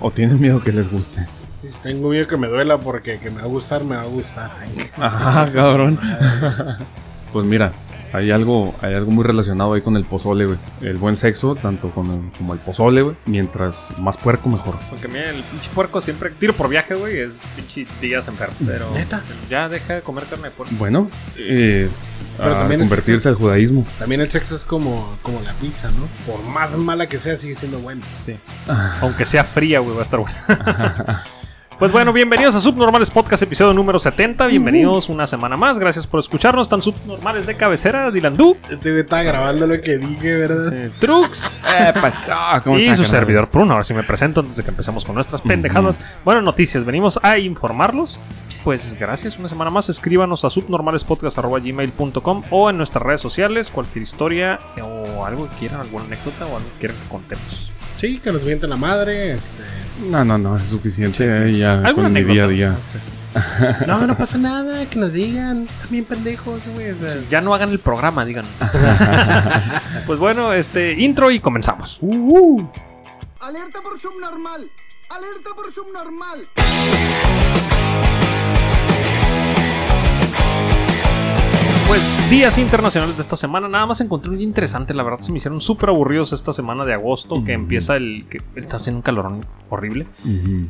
o tienen miedo que les guste. Si tengo miedo que me duela porque que me va a gustar, me va a gustar. Ajá, cabrón. pues mira, hay algo, hay algo muy relacionado ahí con el pozole, güey. El buen sexo, tanto con el- como el pozole, güey. Mientras más puerco, mejor. Porque mira, el pinche puerco siempre tiro por viaje, güey, es pinche días enfermo. Pero ¿Neta? ya deja de comer carne de puerco. Bueno, eh, Pero a también el convertirse al judaísmo. También el sexo es como, como la pizza, ¿no? Por más mala que sea, sigue siendo bueno. Sí. Aunque sea fría, güey, va a estar bueno. Pues bueno, bienvenidos a Subnormales Podcast, episodio número 70. Bienvenidos una semana más. Gracias por escucharnos. Están subnormales de cabecera, güey estaba grabando lo que dije, ¿verdad? Trux Eh, pasó? ¿Cómo y está, su carnal? servidor Pruno. Ahora sí me presento antes de que empecemos con nuestras pendejadas. Bueno, noticias. Venimos a informarlos. Pues gracias, una semana más. Escríbanos a subnormalespodcast.gmail.com o en nuestras redes sociales. Cualquier historia o algo que quieran, alguna anécdota o algo que quieran que contemos. Sí, que nos mienten la madre, este... No, no, no, es suficiente eh, ya ¿Alguna con mi día a día. No, no pasa nada, que nos digan. También pendejos, güey. o sea, Sí, ya no hagan el programa, díganos. pues bueno, este intro y comenzamos. Alerta por subnormal. Alerta por subnormal. Pues días internacionales de esta semana. Nada más encontré un día interesante. La verdad se me hicieron súper aburridos esta semana de agosto que empieza el... que está haciendo un calorón horrible.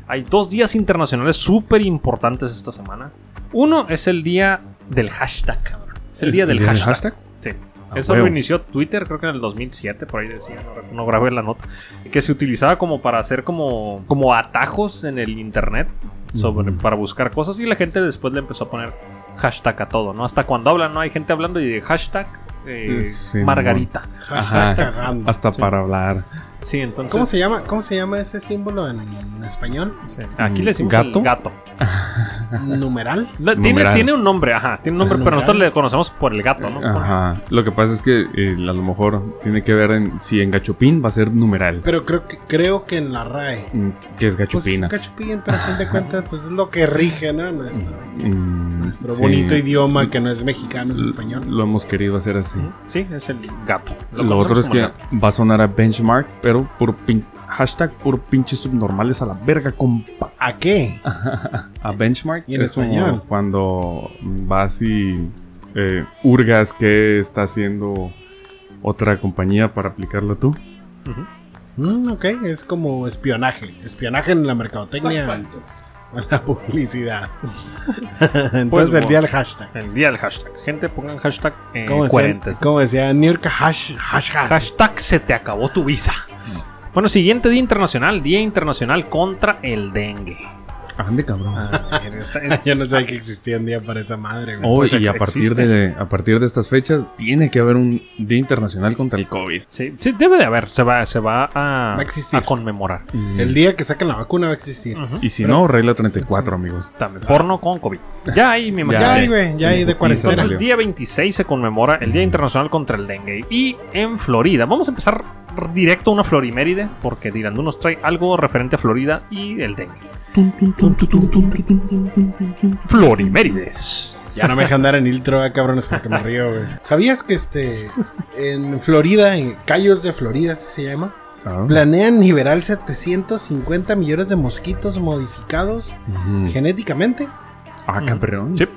Hay dos días internacionales súper importantes esta semana. Uno es el día del hashtag, cabrón. Es el ¿Es día el del del hashtag. hashtag? Sí. Eso lo inició Twitter, creo que en el 2007, por ahí decía, no, no grabé la nota, que se utilizaba como para hacer como, como atajos en el internet sobre, para buscar cosas y la gente después le empezó a poner hashtag a todo, ¿no? Hasta cuando hablan, ¿no? Hay gente hablando y de hashtag eh, Sí, Margarita. hashtag Ajá, cagando. hasta para hablar. Sí, entonces... ¿Cómo se llama? ¿Cómo se llama ese símbolo en, español? Sí. Aquí le decimos ¿Gato? el gato. ¿Numeral? La- Tiene, Numeral. tiene un nombre, ajá, tiene un nombre, pero nosotros le conocemos por el gato, ¿no? Ajá. Lo que pasa es que eh, a lo mejor tiene que ver en si en gachupín va a ser numeral. Pero creo que, creo que en la RAE. Mm, Que es Pues, gachupina. cachupín, pero a fin de cuentas, pues es lo que rige, ¿no? Nuestro, Mm, nuestro sí. bonito idioma que no es mexicano, es español. Lo hemos querido hacer así. Sí, es el gato. Lo, conocemos otro es que va a sonar a benchmark, pero por pin- hashtag por pinches subnormales a la verga, compa. ¿A qué? A benchmark Y en es como español. cuando vas y eh, hurgas qué está haciendo otra compañía para aplicarlo tú. Mm, ok, es como espionaje. Espionaje en la mercadotecnia. O en la publicidad. Entonces Pues, el día del hashtag. El día del hashtag. Gente, pongan hashtag eh, ¿Cómo decía, coherentes. como decía New York hash, hashtag. Hashtag se te acabó tu visa. Bueno, siguiente día internacional, Día Internacional contra el Dengue. Ande cabrón. Ah, Yo no sabía que existía un día para esa madre, güey. Oh, pues y a partir, de, a partir de estas fechas tiene que haber un Día Internacional contra el COVID. sí, sí, debe de haber. Se va, se va a, Va a existir. a conmemorar. El día que saquen la vacuna va a existir. Y si no, regla 34, amigos. También, porno con COVID. Ya hay, me imagino. Ya hay, güey, ya hay de en cuarentena. putiza Entonces, salió. día 26 se conmemora el Día Internacional contra el Dengue. Y en Florida, vamos a empezar directo a una floriméride, porque Dirandú nos trae algo referente a Florida y el dengue. Florimérides. Ya no me dejan dar en intro, ah, cabrones, porque me río, güey. ¿Sabías que este en Florida, en Cayos de Florida así se llama, Ah. planean liberar 750 millones de mosquitos modificados genéticamente? Ah, cabrón. Sí.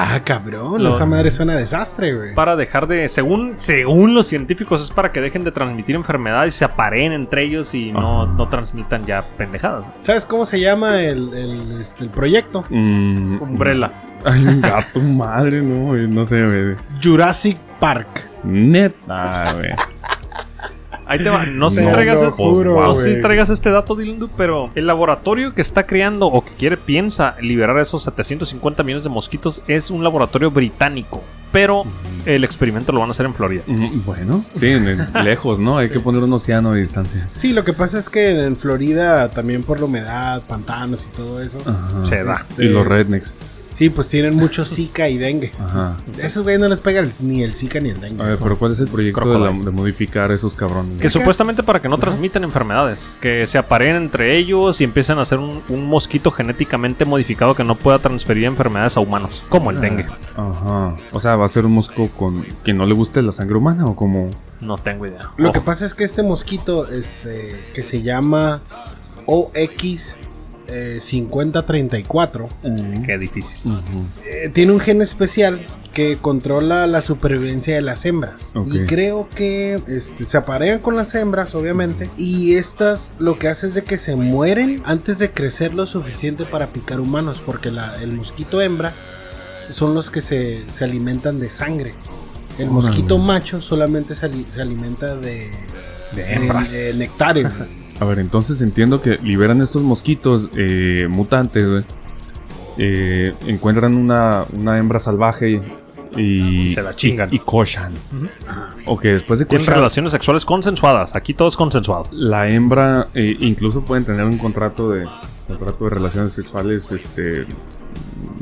Ah, cabrón, Lo- esa madre suena a desastre, güey. Para dejar de, según, según los científicos, es para que dejen de transmitir enfermedades, se apareen entre ellos y no, Ajá. no transmitan ya pendejadas. ¿Sabes cómo se llama el, el, este, el proyecto? Mm, Umbrella. Ay, un gato, madre, no, güey, no sé, güey. Jurassic Park. Neta, güey. Ahí te va. No sé si No, traigas, no, este, pues, no wow. sé si traigas este dato, Dilandu, pero el laboratorio que está creando o que quiere, piensa liberar esos 750 millones de mosquitos es un laboratorio británico. Pero el experimento lo van a hacer en Florida. Mm, Bueno, sí, lejos, ¿no? Hay que poner un océano de distancia. Sí, lo que pasa es que en Florida también por la humedad, pantanos y todo eso. Ajá. Se da. este, Y los rednecks. Sí, pues tienen mucho Zika y dengue. Ajá. A esos güeyes no les pega el- ni el Zika ni el dengue. A ver, pero ¿cuál es el proyecto de, la- Crocodile. de modificar esos cabrones? Que supuestamente para que no transmitan enfermedades, que se apareen entre ellos y empiecen a hacer un, un mosquito genéticamente modificado que no pueda transferir enfermedades a humanos, como el dengue. Ajá. O sea, ¿va a ser un mosco con que no le guste la sangre humana o como... No tengo idea. Lo que pasa es que este mosquito, este, que se llama OX eh, 5034 Qué difícil. eh, tiene un gen especial que controla la supervivencia de las hembras. Y creo que este, se aparean con las hembras, obviamente. Y estas lo que hace es de que se mueren antes de crecer lo suficiente para picar humanos. Porque la- el mosquito hembra son los que se, se alimentan de sangre. El mosquito macho solamente se, se alimenta de, De hembras. de- de néctares. A ver, entonces entiendo que liberan estos mosquitos eh, mutantes, güey. Eh, encuentran una, una hembra salvaje y. Se la chingan. Y, y cochan. O que después de Tienen cochar, relaciones sexuales consensuadas. Aquí todo es consensuado. la hembra eh, incluso pueden tener un contrato de contrato de relaciones sexuales este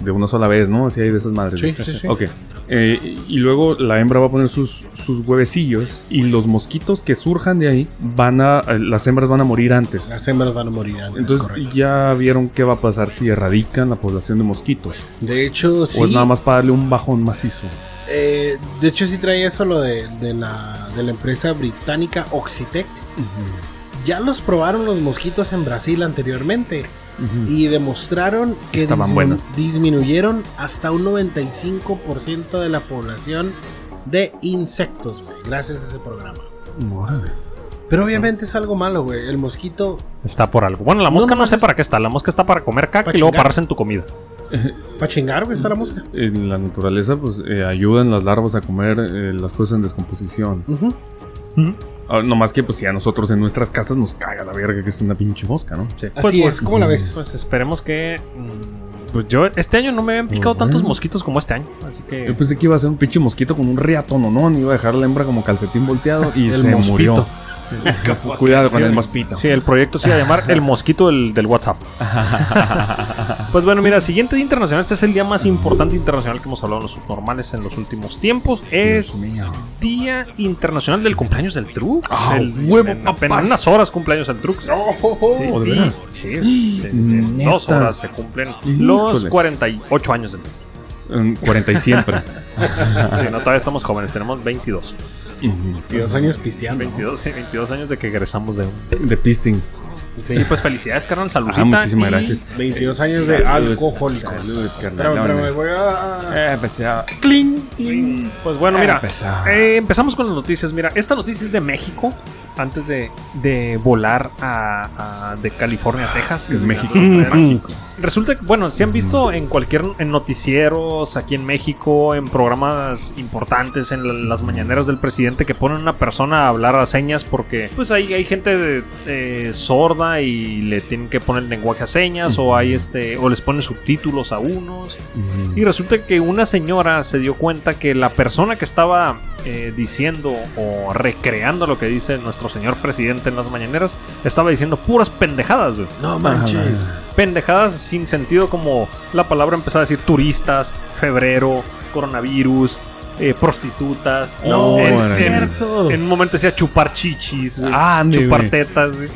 de una sola vez, ¿no? Así hay de esas madres. Sí, sí, sí. Ok. Eh, y luego la hembra va a poner sus, sus huevecillos y los mosquitos que surjan de ahí van a eh, las hembras van a morir antes. Las hembras van a morir antes. Entonces correcto. ya vieron qué va a pasar si erradican la población de mosquitos. De hecho, sí. O es nada más para darle un bajón macizo. Eh, de hecho, sí trae eso lo de, de la, de la empresa británica Oxitec. Ya los probaron los mosquitos en Brasil anteriormente. Y demostraron que Estaban disminu- buenos. disminuyeron hasta un 95% de la población de insectos, güey, gracias a ese programa. Pero obviamente es algo malo, güey. El mosquito, Está por algo. Bueno, la mosca no, sé es- para qué está. La mosca está para comer caca Pa' y luego pararse en tu comida. para chingar, güey, está la mosca. En la naturaleza, pues eh, ayudan las larvas a comer eh, las cosas en descomposición. Ujú. Ah, no más que, pues, si a nosotros en nuestras casas nos caga la verga que es una pinche mosca, ¿no? Sí. Así es, ¿cómo la ves? Pues esperemos que. mm, Pues yo, este año no me habían picado tantos mosquitos como este año. Así Yo que. pensé que iba a ser un pinche mosquito con un riatono, ¿no? Iba a dejar la hembra como calcetín volteado y se murió. Cuidado con el mosquito. Sí, el proyecto se iba a llamar El Mosquito del, del WhatsApp. pues bueno, mira, siguiente día internacional. Este es el día más importante internacional que hemos hablado en los subnormales en los últimos tiempos. Es. Día Internacional del Cumpleaños del Trux. Ah, El- huevo, en apenas unas horas cumpleaños del Trux. Sí, ¿O de y- veras? Sí, sí, sí, sí. Neta. Dos horas se cumplen Híjole. los 48 años del Trux. Mm, 40 y siempre. Sí, no, todavía estamos jóvenes, tenemos 22. Ujú. 22 años pisteando. 22, sí, 22 años de que egresamos de un... De pisting. Sí, pues felicidades, carnal, saludcita. Ah, muchísimas gracias. 22 años de alcohólicos. salud, carnal. Espérame, voy a... Eh, pues ya. Cling. Pues bueno, Ah, mira, empezamos. eh, empezamos con las noticias. Mira, esta noticia es de México, antes de, de volar a, a- de California a Texas. México. México. Resulta que, bueno, si han visto en cualquier en noticieros aquí en México, en programas importantes, en la- las mañaneras del presidente que ponen a una persona a hablar a señas porque pues hay, hay gente eh, sorda y le tienen que poner lenguaje a señas o hay este o les ponen subtítulos a unos y resulta que una señora se dio cuenta que la persona que estaba eh, diciendo o recreando lo que dice nuestro señor presidente en las mañaneras estaba diciendo puras pendejadas. güey No manches. Pendejadas sin sentido como la palabra empezaba a decir turistas, febrero, coronavirus, eh, prostitutas. No, es cierto. En un momento decía chupar chichis, güey, Ah, ande, chupar güey. tetas. güey.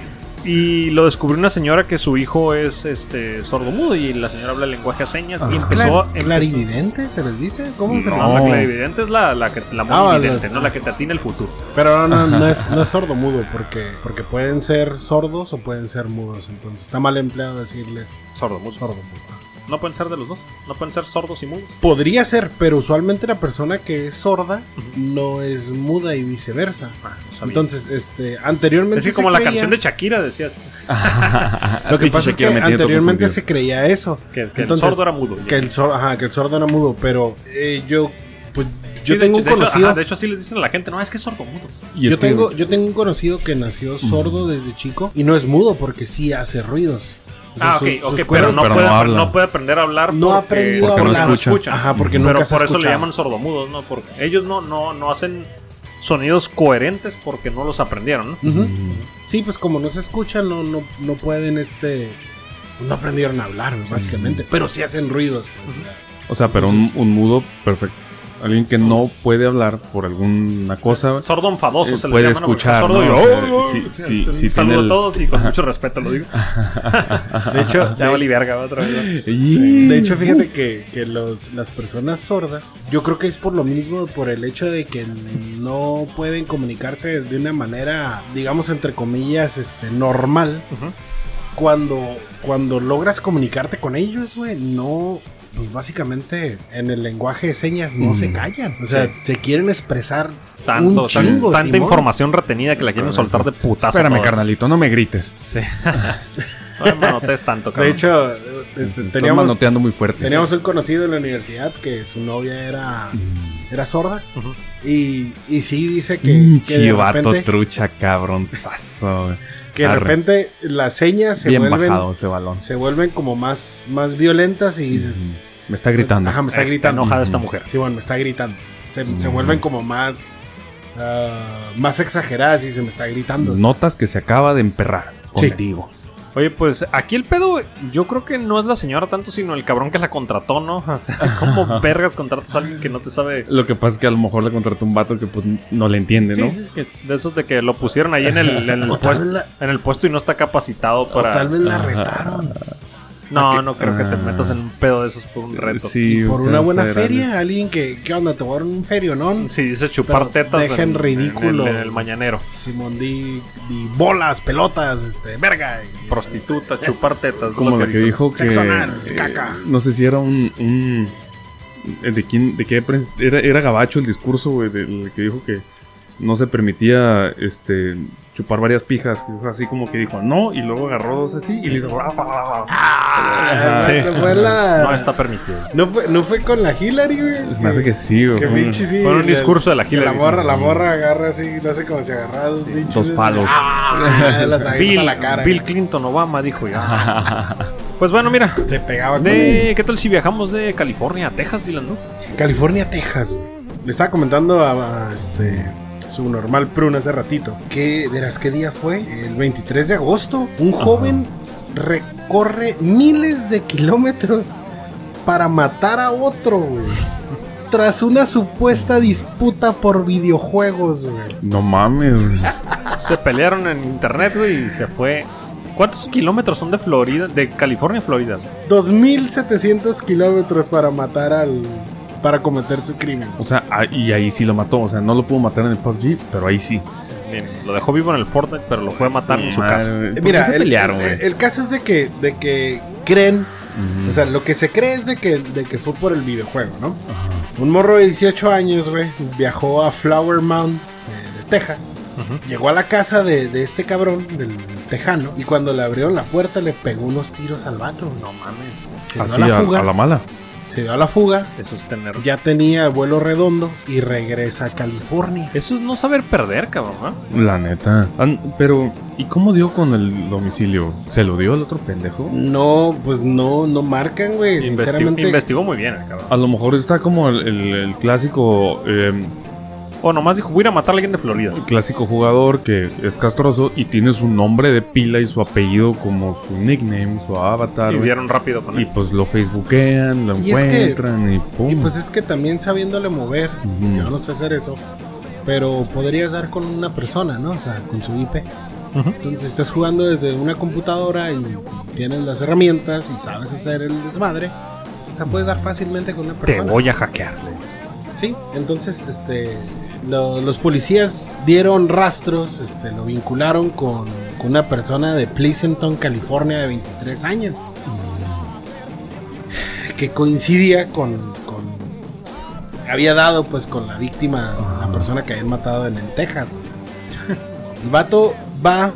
Y lo descubrió una señora que su hijo es este sordomudo y la señora habla lenguaje a señas y ¿Es empezó, clar- empezó- clarividente se les dice? ¿Cómo se les No, dice? la clarividente es la, la, que, la muy Ah, evidente, las- no la que te atina el futuro. Pero no, no, no es, no es sordo mudo porque, porque pueden ser sordos o pueden ser mudos. Entonces está mal empleado decirles Sordomudo. sordo mudo. No pueden ser de los dos. No pueden ser sordos y mudos. Podría ser, pero usualmente la persona que es sorda no es muda y viceversa. Ah, no. Entonces, este, anteriormente. es que se como la creía- canción de Shakira decías Lo que pasa es que anteriormente se creía eso. que, que Entonces, el sordo era mudo. Que el, sor- ajá, que el sordo era mudo, pero eh, yo, pues, yo Sí, tengo un de hecho, conocido. ajá, de hecho, así les dicen a la gente, no, es que es sordo mudo. Y yo, tengo, yo tengo un conocido que nació sordo desde chico y no es mudo porque sí hace ruidos. O sea, ah, ok, sus ok, pero, cuerdas- no, pero puede, no apre- habla. no puede aprender a hablar No ha porque, aprendido a porque hablar. no escucha. Ajá, porque pero nunca por ha eso le llaman sordomudos, ¿no? Porque ellos no, no, no hacen sonidos coherentes porque no los aprendieron, ¿no? Sí, pues como no se escuchan, no, no, no pueden, este... No aprendieron a hablar, básicamente. Pero sí hacen ruidos, pues. O sea, pero un, un mudo perfecto. Alguien que no puede hablar por alguna cosa. Sordo enfadoso Eh, se les puede llama, ¿no? Porque escuchar, sordo ¿no? y- O sea, ¡Oh! sí, sí, Sí, sí Saludo el- a todos y con mucho respeto lo digo. De hecho, Ya de, verga otra vez. de hecho fíjate que, que los, las personas sordas, yo creo que es por lo mismo, por el hecho de que no pueden comunicarse de una manera, digamos, entre comillas, este, normal. Cuando, cuando logras comunicarte con ellos, güey, no. Pues básicamente en el lenguaje de señas no Mm. se callan. O sea, Sí. se quieren expresar Tanto, un tan- tanta Simón. información retenida que la quieren soltar de putazo. Espérame, toda. carnalito, no me grites. No me manotees tanto, cabrón. De hecho, este, teníamos, manoteando muy fuerte. teníamos un conocido en la universidad que su novia era, Mm. era sorda. Y, y sí dice que, Un que de chivato repente, trucha, cabronzazo. Que de repente las señas se Bien vuelven, bajado ese balón. se vuelven como más, más violentas y dices, Me está gritando. Ajá, me está Está gritando. enojada esta mujer. Sí, bueno, me está gritando. Se, se vuelven como más. ah, más exageradas y se me está gritando. Notas que se acaba de emperrar Sí. Oye, pues aquí el pedo, yo creo que no es la señora tanto, sino el cabrón que la contrató, ¿no? O sea, ¿cómo vergas contratas a alguien que no te sabe? Lo que pasa es que a lo mejor le contrató un vato que pues no le entiende, ¿no? Sí, sí, que de esos de que lo pusieron ahí en el, en el O puesto, la- en el puesto y no está capacitado O para. tal vez la retaron. No, no creo que te Ah. metas en un pedo de esos por un reto. Sí, y por un una buena feria, alguien que. ¿Qué onda? Te voy a dar un ferio, ¿no? Si dices chupar Pero tetas deja en ridículo. en el, en el mañanero. Simón di, di bolas, pelotas, este, verga. y- Prostituta, chupar tetas. Como lo la que dijo que. Sexo anal, eh, caca. no sé si era un. un- ¿De quién? ¿De qué? era gabacho el discurso, güey, del que dijo que no se permitía este chupar varias pijas. que fue Así como que dijo no, y luego agarró dos así y le hizo. Ah, Sí. no fue la- No está permitido. no fue, no fue con la Hillary, güey. Se me hace que sí, güey. Que pinche sí. fue un discurso de la que Hillary, La morra, sí. la morra agarra así, no sé cómo se agarraba dos pinches. Dos palos. Ah, las Bill, a la cara. Bill Clinton, Obama, dijo ya. pues bueno, mira. Se pegaba con De. ¿Qué tal si viajamos de California a Texas, Dylan? no? California, Texas, güey. Le estaba comentando a, a, este su normal prune hace ratito. Que, verás, ¿qué día fue? El 23 de agosto. Un joven recorre miles de kilómetros para matar a otro, güey. Tras una supuesta disputa por videojuegos, güey. No mames, güey. Se pelearon en internet, güey, y se fue. ¿Cuántos kilómetros son de Florida? De California a Florida. 2700 kilómetros para matar al. Para cometer su crimen. O sea, ah, y ahí sí lo mató. O sea, no lo pudo matar en el PUBG, pero ahí sí. Bien, lo dejó vivo en el Fortnite, pero lo fue a matar en su Madre, casa. güey. ¿Por Mira, qué se el, pelearon, el- el caso es de que, de que creen, o sea, lo que se cree es de que, de que fue por el videojuego, ¿no? Un morro de 18 años, güey, viajó a Flower Mound eh, de Texas. Llegó a la casa de, de este cabrón, del tejano, y cuando le abrieron la puerta le pegó unos tiros al vato. No mames. Se dio Así a la a, fuga. a la mala. Se dio a la fuga. Eso es tener. Ya tenía vuelo redondo y regresa a California. Eso es no saber perder, cabrón. La neta. An- pero, ¿y cómo dio con el domicilio? ¿Se lo dio al otro pendejo? No, pues no, no marcan, güey. Investi- Sinceramente. investigó muy bien, cabrón. A lo mejor está como el, el- el clásico eh, O nomás dijo, voy a ir a matar a alguien de Florida. el clásico jugador que es castroso y tiene su nombre de pila y su apellido como su nickname, su avatar. Y vieron rápido con Y él. pues lo facebookean, lo Y es que- encuentran y pum. Y pues es que también sabiéndole mover, Ujú. yo no sé hacer eso, pero podrías dar con una persona, ¿no? O sea, con su IP. Ujú. Entonces estás jugando desde una computadora y, y tienes las herramientas y sabes hacer el desmadre. O sea, puedes dar fácilmente con una Te persona. voy a hackear. Sí, entonces este lo- los policías dieron rastros, este, lo vincularon con, con una persona de Pleasanton, California, de 23 años. Que coincidía con, con- Había dado pues con la víctima, la persona que habían matado en, en Texas. El vato va,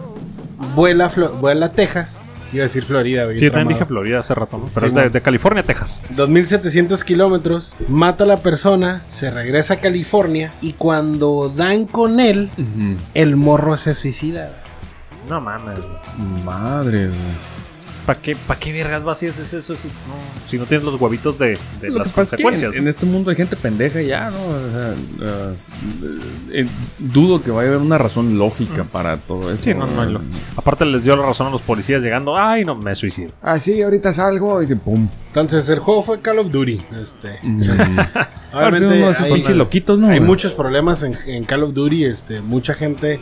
vuela, vuela a Texas. Iba a decir Florida, güey, Sí, también dije Florida hace rato, ¿no? Pero Sí, es de, bueno. de California a Texas. 2700 kilómetros, mata a la persona, se regresa a California y cuando dan con él, el morro se suicida. No mames, güey. Madre, güey. ¿Para qué, pa' qué vergas vas y haces eso? Eso- no, si no tienes los huevitos de, de Lo las que pasa es que consecuencias. en, en este mundo hay gente pendeja ya, ¿no? O sea, ah, eh, dudo que vaya a haber una razón lógica para todo eso. Sí, no, no hay lo- Aparte les dio la razón a los policías llegando. Ay, no, me suicido. Ah, sí, ahorita salgo y que pum. Entonces el juego fue Call of Duty. Este, Mm. obviamente de hay, loquitos, ¿no? hay muchos problemas en, en Call of Duty. Este, mucha gente.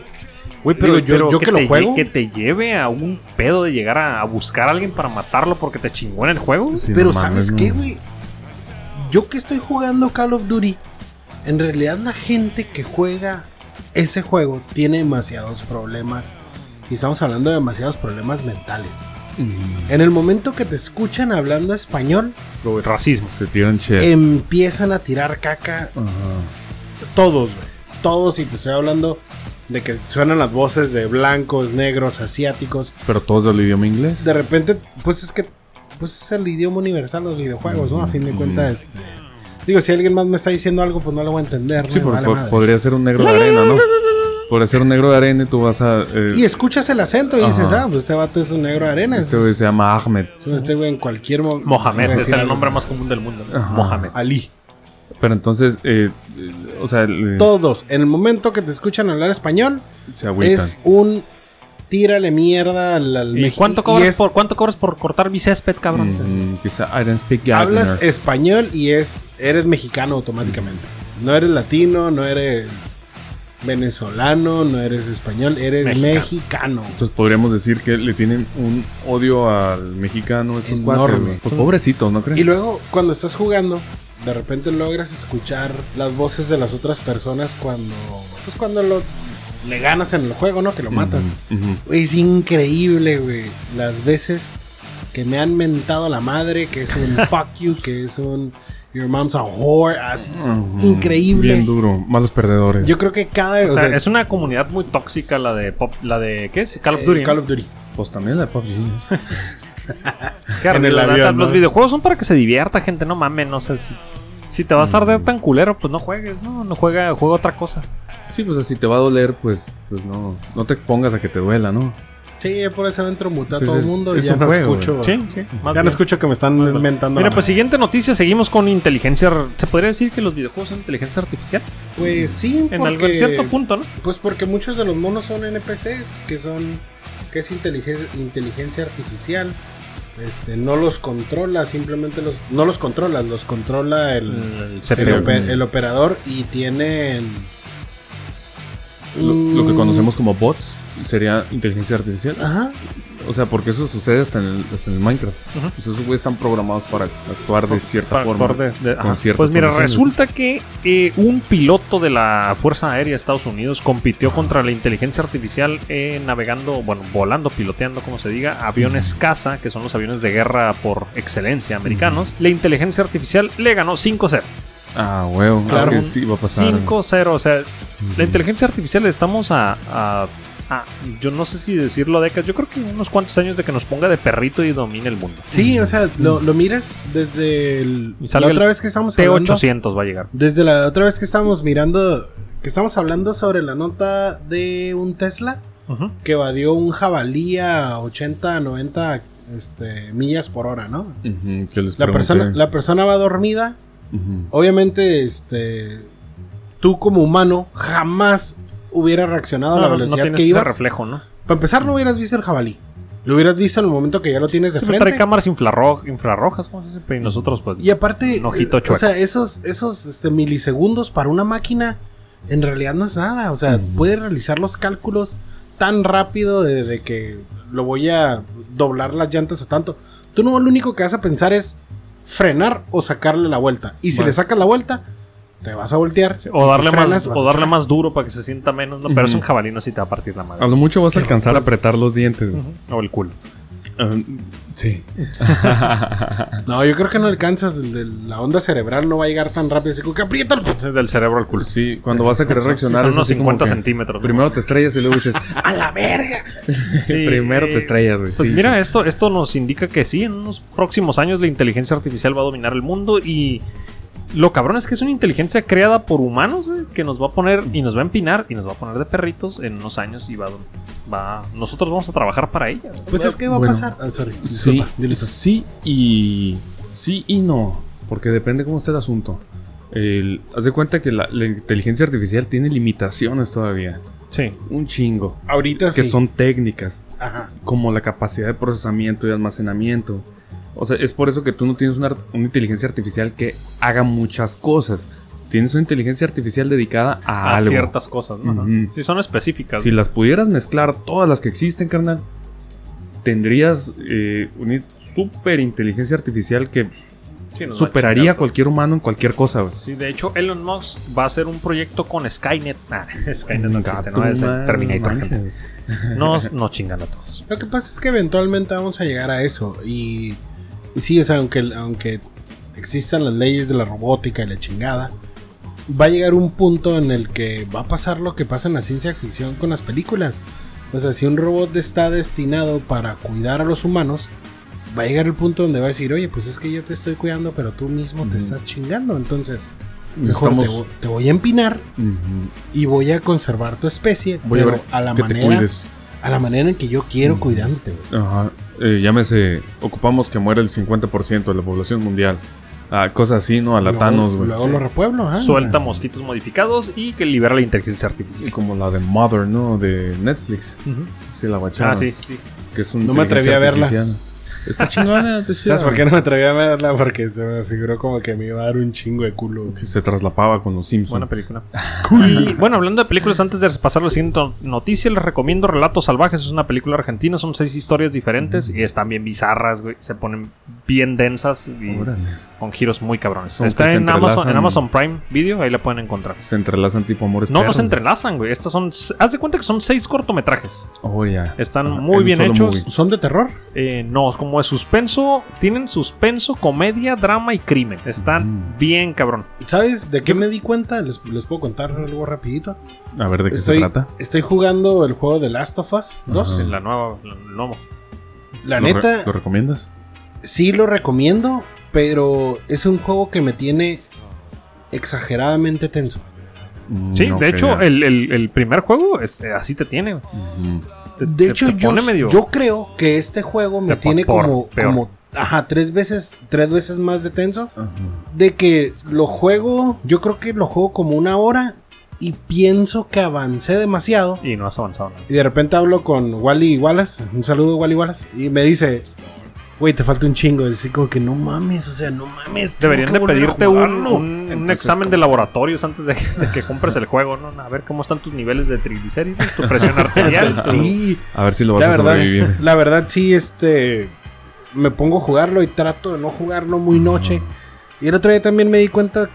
Güey, pero, Digo, yo- pero yo que lo te, juego. que te lleve a un pedo de llegar a, a buscar a alguien para matarlo porque te chingó en el juego. Sí, pero no ¿sabes no. qué, güey? Yo que estoy jugando Call of Duty, en realidad la gente que juega ese juego tiene demasiados problemas. Y estamos hablando de demasiados problemas mentales. En el momento que te escuchan hablando español, Lo- el racismo. Se tiran empiezan a tirar caca todos, güey. Todos, y te estoy hablando de que suenan las voces de blancos, negros, asiáticos. Pero todos del idioma inglés. De repente, pues es que pues es el idioma universal de los videojuegos, ¿no? A fin de cuentas, este, digo, si alguien más me está diciendo algo, pues no lo voy a entender. Sí, ¿no? porque Vale po- madre. podría ser un negro de arena, ¿no? Podría ser un negro de arena y tú vas a. eh, Y escuchas el acento y dices, Ajá. ah, pues este vato es un negro de arena. este es- güey se llama Ahmed. este güey en cualquier momento. Mohamed es el nombre más común del mundo. ¿no? Mohamed. Ali. Pero entonces, eh, o sea, eh, Todos, en el momento que te escuchan hablar español, se es un tírale mierda al, al ¿Y Meji- cuánto y cobras, es- por, cuánto cobras por cortar mi césped, cabrón? Mm, quizá I don't speak Hablas español y es eres mexicano automáticamente. No eres latino, no eres venezolano, no eres español, eres Mexicano. mexicano. Entonces podríamos decir que le tienen un odio al mexicano estos Enorme. güey. Pues pobrecitos, ¿no crees? Y luego cuando estás jugando, de repente logras escuchar las voces de las otras personas cuando pues cuando lo le ganas en el juego, ¿no? Que lo matas. Ujú. Güey, Es increíble, güey. Las veces que me han mentado la madre, que es un fuck you, que es un your mom's a whore, así. Ujú. Increíble. Bien duro. Malos perdedores. Yo creo que cada. O o sea, sea, es una comunidad muy tóxica la de pop, la de ¿qué es? Call of eh, Duty. ¿no? Call of Duty. Pues también la de PUBG. en el avión, ¿no? Los videojuegos son para que se divierta, gente, no mames, no sé si si te vas a arder tan culero, pues no juegues, no, no juega, juega otra cosa. Sí, pues si te va a doler, pues, pues no, no te expongas a que te duela, ¿no? Sí, por eso entro muta a todo el mundo y ya no juego, escucho. Sí, sí, más Ya no escucho que me están inventando. Mira, pues siguiente noticia, seguimos con inteligencia. ¿Se podría decir que los videojuegos son inteligencia artificial? Pues sí, En porque, algún cierto punto, ¿no? Pues porque muchos de los monos son NPCs, que son. que es inteligencia, inteligencia artificial. Este, no los controla, simplemente los. No los controla, los controla el, El operador y tienen. Lo, lo que conocemos como bots sería inteligencia artificial. Ajá. O sea, porque eso sucede hasta en el, hasta en el Minecraft. Ujú. Pues esos güeyes están programados para actuar de cierta Para- forma. des- de- con Pues mira, resulta que eh, un piloto de la Fuerza Aérea de Estados Unidos compitió contra la inteligencia artificial eh, navegando, bueno, volando, piloteando, como se diga, aviones caza, que son los aviones de guerra por excelencia americanos. La inteligencia artificial le ganó 5-0. Ah, huevo. Claro. Claro. que sí va a pasar. 5-0, o sea, la inteligencia artificial estamos a, a- a- yo no sé si decirlo décadas, yo creo que unos cuantos años de que nos ponga de perrito y domine el mundo. Sí, o sea, lo, lo miras desde el- Y la otra el vez que estamos hablando. T800 va a llegar. Desde la otra vez que estábamos mirando, que estamos hablando sobre la nota de un Tesla Ujú. que evadió un jabalí a 80, 90 este, millas por hora, ¿no? Ujú, que les La persona, la persona va dormida. Obviamente, este, tú como humano jamás hubiera reaccionado a la No, no velocidad tienes que ese ibas. reflejo, ¿no? Para empezar, no hubieras visto el jabalí. Lo hubieras visto en el momento que ya lo tienes de Sí, frente. trae cámaras infrarro- infrarrojas, ¿cómo se dice? Pero y nosotros, pues. Y aparte, Un ojito eh, o chueco. sea, esos, esos este, milisegundos para una máquina en realidad no es nada. O sea, puede realizar los cálculos tan rápido de, de que lo voy a doblar las llantas a tanto. Tú no lo único que vas a pensar es frenar o sacarle la vuelta. Y si le sacas la vuelta, te vas a voltear. O si darle, frenas, más, o darle más duro para que se sienta menos, ¿no? Pero es un jabalí, no si te va a partir la madre. A lo mucho vas a alcanzar a apretar los dientes. güey. O el culo. Ah, sí. No, yo creo que no alcanzas. la onda cerebral no va a llegar tan rápido. Así como que aprieta. Es del cerebro al culo. Sí, cuando vas a querer reaccionar son es unos así como 50 que centímetros. Primero te estrellas y luego dices, ¡A la verga! Sí, primero eh, te estrellas, güey. Pues sí, mira, sí. esto, esto nos indica que sí, en unos próximos años la inteligencia artificial va a dominar el mundo y lo cabrón es que es una inteligencia creada por humanos, güey, que nos va a poner y nos va a empinar y nos va a poner de perritos en unos años y va, va nosotros vamos a trabajar para ella. güey. Pues es que va Bueno. a pasar. Ah, sorry. Sí, sí y sí y no, porque depende cómo esté el asunto. El- haz de cuenta que la, la inteligencia artificial tiene limitaciones todavía, Sí. un chingo, Ahorita que sí. son técnicas, Ajá. como la capacidad de procesamiento y almacenamiento. O sea, es por eso que tú no tienes una, una inteligencia artificial que haga muchas cosas. Tienes una inteligencia artificial dedicada a, A algo. ciertas cosas, ¿no? Ujú. Sí, son específicas. Si las pudieras mezclar todas las que existen, carnal, tendrías eh, una super inteligencia artificial que Sí, superaría a cualquier humano en cualquier cosa. Sí, de hecho, Elon Musk va a hacer un proyecto con Skynet. Skynet no existe, Gato, ¿no? Es el man, Terminator, gente. Nos, nos chingan a todos. Lo que pasa es que eventualmente vamos a llegar a eso. Y, y sí, o sea, aunque, aunque existan las leyes de la robótica y la chingada, va a llegar un punto en el que va a pasar lo que pasa en la ciencia ficción con las películas. O sea, si un robot está destinado para cuidar a los humanos, va a llegar el punto donde va a decir, oye, pues es que yo te estoy cuidando, pero tú mismo te estás chingando. Entonces, mejor te, Necesitamos- vo- te voy a empinar y voy a conservar tu especie, Voy a pero ver a la te manera a la manera en que yo quiero cuidándote, güey. Ajá. Eh, llámese, ocupamos que muera el 50% de la población mundial. Ah, cosas así, ¿no? A la Thanos, güey. Luego lo repueblo, ah, Suelta mosquitos modificados y que libera la inteligencia Sí, artificial. como la de Mother, ¿no? De Netflix. Sí, la guacharon. Ah, sí, sí, sí. Que es un No me atreví a verla. Está chingona, está chida. ¿Sabes por qué no me atreví a verla? Porque se me figuró como que me iba a dar un chingo de culo. Que se traslapaba con los Simpsons. Buena película. Y bueno, hablando de películas, antes de pasar a la siguiente no- noticia, les recomiendo Relatos Salvajes. Es una película argentina, son seis historias diferentes y están bien bizarras, güey. Se ponen bien densas y Órale. Con giros muy cabrones. Está en Amazon, en Amazon Prime Video, ahí la pueden encontrar. Se entrelazan tipo amores No, no se entrelazan, güey. Estas son. Haz de cuenta que son seis cortometrajes. Oh, ya. Están muy bien hechos. movie. ¿Son de terror? Eh, no, es como de suspenso. Tienen suspenso, comedia, drama y crimen. Están Mm. bien cabrón. ¿Sabes de qué me di cuenta? Les, les puedo contar algo rapidito. A ver, ¿de qué Estoy, se trata? estoy jugando el juego de Last of Us 2. En la nueva. la- el nuevo. La ¿Lo re- neta, ¿Lo recomiendas? sí lo recomiendo, pero es un juego que me tiene exageradamente tenso. Mm, Sí, no, de hecho, el, el- el primer juego es, eh, así te tiene. Te- De te- hecho, te yo, medio- yo creo que este juego me tiene por- como, como ajá, tres veces, tres veces más de tenso. De que lo juego, yo creo que lo juego como una hora y pienso que avancé demasiado. Y no has avanzado nada. Y de repente hablo con Wally Wallace, un saludo Wally Wallace, y me dice, güey, te falta un chingo. Es así como que no mames, o sea, no mames. Deberían de pedirte un, jugarlo". un- un examen ¿cómo? de laboratorios antes de, de que compres el juego, ¿no? A ver cómo están tus niveles de triglicéridos, tu presión arterial. Sí, A ver si lo vas la a verdad, sobrevivir. la verdad sí, este, me pongo a jugarlo y trato de no jugarlo muy noche. Y el otro día también me di cuenta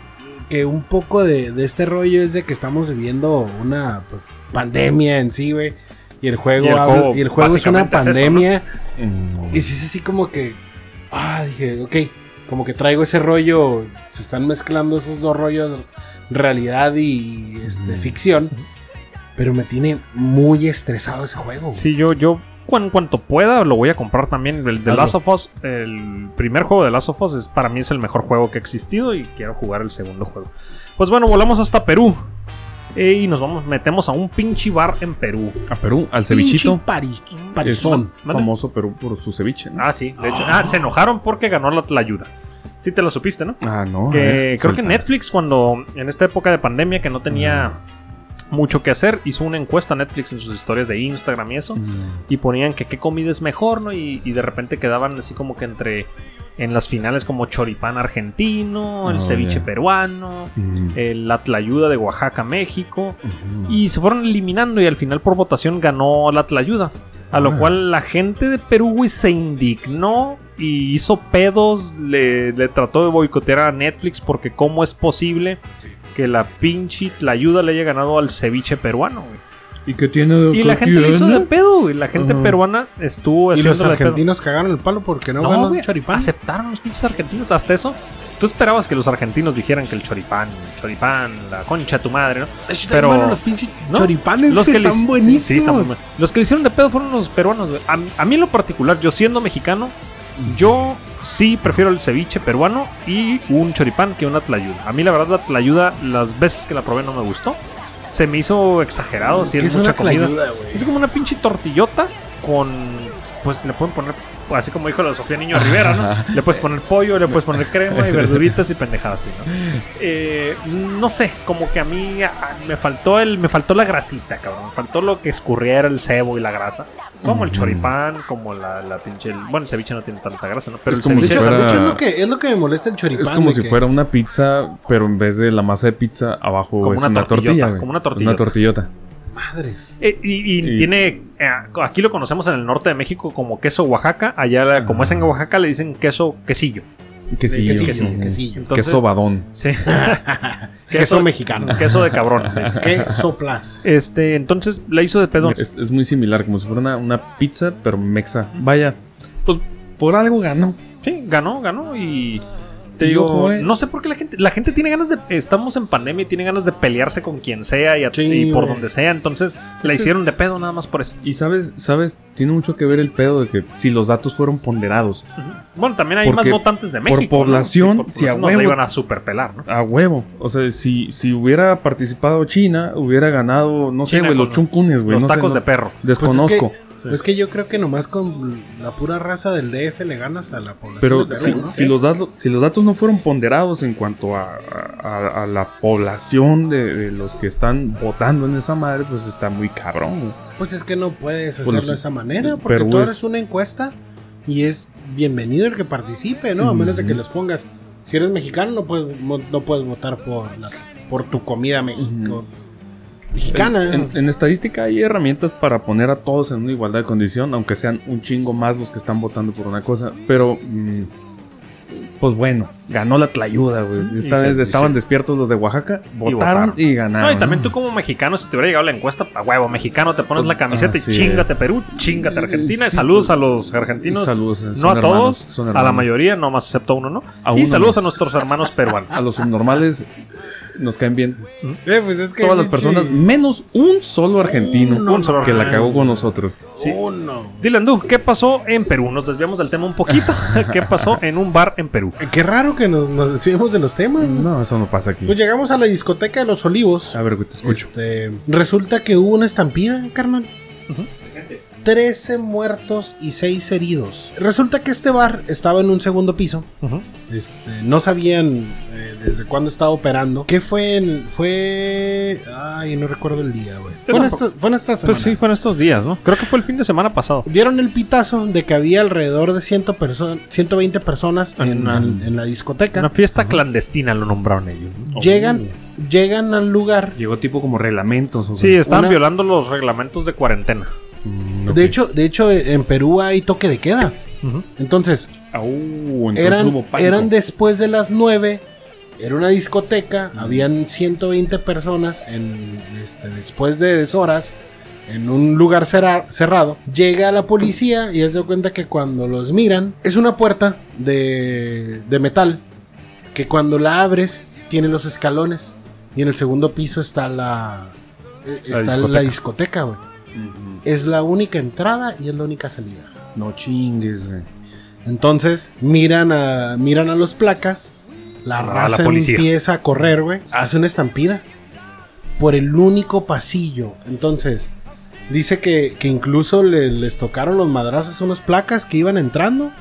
que un poco de, de este rollo es de que estamos viviendo una pues, pandemia en sí, güey. Y el juego, Y el juego y el juego es una es eso, pandemia. Y sí, sí, sí, como que. Ah, dije, ok. Como que traigo ese rollo. Se están mezclando esos dos rollos, realidad y este, ficción. Pero me tiene muy estresado ese juego. Sí, yo, yo en cuanto pueda lo voy a comprar también. El de. Last of Us, el primer juego de Last of Us es, para mí es el mejor juego que ha existido y quiero jugar el segundo juego. Pues bueno, volamos hasta Perú. Eh, y nos vamos, metemos a un pinche bar en Perú. A Perú, al cevichito. Pari, parizón. Famoso Perú por su ceviche. ¿no? Ah, sí, de hecho. Ah, se enojaron porque ganó la, la ayuda. Sí, te lo supiste, ¿no? Ah, no. a que ver, creo que. Netflix cuando en esta época de pandemia que no tenía mucho que hacer hizo una encuesta Netflix en sus historias de Instagram y eso Mm. y ponían que qué comida es mejor no y, y de repente quedaban así como que entre en las finales como choripán argentino el Oh, ceviche peruano Mm. el la tlayuda de Oaxaca México y se fueron eliminando y al final por votación ganó la tlayuda. A lo cual la gente de Perú, güey, se indignó y hizo pedos, le, le trató de boicotear a Netflix porque cómo es posible que la pinche tlayuda le haya ganado al ceviche peruano, güey. ¿Y qué tiene de Y la gente le hizo tiene? de pedo, güey. La gente peruana estuvo Y los de pedo. argentinos cagaron el palo porque no, No, ganó güey, choripán. aceptaron los pinches argentinos hasta eso. Tú esperabas que los argentinos dijeran que el choripán, choripán, la concha de tu madre, ¿no? Pero pero- bueno, los pinches ¿no? choripanes Los que que le están buenísimos. sí, sí, están muy. Los que le hicieron de pedo fueron los peruanos. güey. A, a mí en lo particular, yo siendo mexicano, yo sí prefiero el ceviche peruano y un choripán que una tlayuda. A mí la verdad la tlayuda, las veces que la probé no me gustó. Se me hizo exagerado, si ¿Qué es, es mucha comida. Es como una pinche tortillota con... Pues le pueden poner, así como dijo la Sofía Niño Rivera, ¿no? Le puedes poner pollo, le puedes poner crema y verduritas y pendejadas así, ¿no? Eh, no sé, como que a mí me faltó el, me faltó la grasita, cabrón. Me faltó lo que escurriera el cebo y la grasa. Como el choripán, como la, la pinche... Bueno, el ceviche no tiene tanta grasa, ¿no? Pero Es el como si ceviche... de fuera- es, lo que, es lo que me molesta el choripán. Es como si que- fuera una pizza, pero en vez de la masa de pizza, abajo Como es una una, tortillota, tortilla. como una tortillota. Una tortillota. Madres. Eh, y, y Y- tiene. Eh, aquí lo conocemos en el norte de México como queso Oaxaca. Allá, como es en Oaxaca, le dicen queso quesillo. Quesillo. Quesillo, Ujú. quesillo. Entonces- Queso badón. Sí. Queso mexicano. Queso de cabrón. Queso plus. Este, entonces la hizo de pedo. Es, es muy similar, como si fuera una, una pizza, pero mexa. Vaya, pues por algo ganó. Sí, ganó, ganó y te digo, ojo, eh. no sé por qué la gente, la gente tiene ganas de, estamos en pandemia y tiene ganas de pelearse con quien sea y, a- Sí, y por donde sea, entonces la hicieron de pedo nada más por eso. Y sabes, sabes, tiene mucho que ver el pedo de que si los datos fueron ponderados. Bueno, también hay Porque más votantes de por México. ¿no? población, Sí, por si a huevo- iban a superpelar, ¿no? A huevo. O sea, si, si hubiera participado China, hubiera ganado, no sé, güey, los chuncunes, güey. Los no sé, tacos no- de perro. Desconozco. Pues es, que, es que yo creo que nomás con la pura raza del DF le ganas a la población. Pero de Perú, si, ¿no? si los datos, si los datos no fueron ponderados en cuanto a, a- a la población de, de los que están votando en esa madre, pues está muy cabrón. güey. Pues es que no puedes Bueno, hacerlo de esa manera, porque pero tú es- eres una encuesta y es bienvenido el que participe, ¿no? A menos de que les pongas, si eres mexicano no puedes, no puedes votar por, la- por tu comida mexico- mexicana. En, en estadística hay herramientas para poner a todos en una igualdad de condición, aunque sean un chingo más los que están votando por una cosa. Pero, mm, pues bueno, ganó la tlayuda, güey. Esta vez estaban despiertos los de Oaxaca, votaron votaron. y, ganaron. No, y también tú como mexicano, si te hubiera llegado la encuesta, a huevo, mexicano, te pones Pues, la camiseta y chingate Perú, chingate Argentina. y Sí, saludos pues, a los argentinos. saludos, no a todos, hermanos, a la mayoría, no más excepto uno, ¿no? A y uno saludos no. a nuestros hermanos peruanos. A los subnormales nos caen bien. Eh, pues es que Todas las personas, menos un solo argentino Uno que la cagó con nosotros. Sí. Uno. Dylan Du, ¿qué pasó en Perú? Nos desviamos del tema un poquito. ¿Qué pasó en un bar en Perú? Eh, Qué raro que nos, nos desviemos de los temas. No, eso no pasa aquí. Pues llegamos a la discoteca de los olivos. A ver, güey, te escucho. Este, resulta que hubo una estampida, carnal. 13 muertos y 6 heridos. Resulta que este bar estaba en un segundo piso. Ujú. Este, no sabían desde cuándo estaba operando. ¿Qué fue? En, fue. Ay, no recuerdo el día, güey. Fue, en esta- fue en esta semana. Pues sí, fueron estos días, ¿no? Creo que fue el fin de semana pasado. Dieron el pitazo de que había alrededor de 100 perso- 120 personas en, Una- en- en la discoteca. Una fiesta clandestina lo nombraron ellos. ¿no? Llegan, llegan al lugar. Llegó tipo como reglamentos. o Sí, estaban Una- violando los reglamentos de cuarentena. Mm. De hecho, de hecho, en Perú hay toque de queda. Ujú. Entonces, Au, entonces eran, eran después de las 9. Era una discoteca. Habían 120 personas en, este, después de deshoras. En un lugar cerra- cerrado. Llega la policía y es de cuenta que cuando los miran. Es una puerta de, de metal. Que cuando la abres. Tiene los escalones. Y en el segundo piso está la. eh, Está discoteca. la discoteca, güey. Es la única entrada y es la única salida. No chingues, güey. Entonces miran a, miran a los placas. La la raza empieza a correr, güey. Hace una estampida. Por el único pasillo. Entonces, dice que, que incluso le- les tocaron los madrazos a unos placas que iban entrando.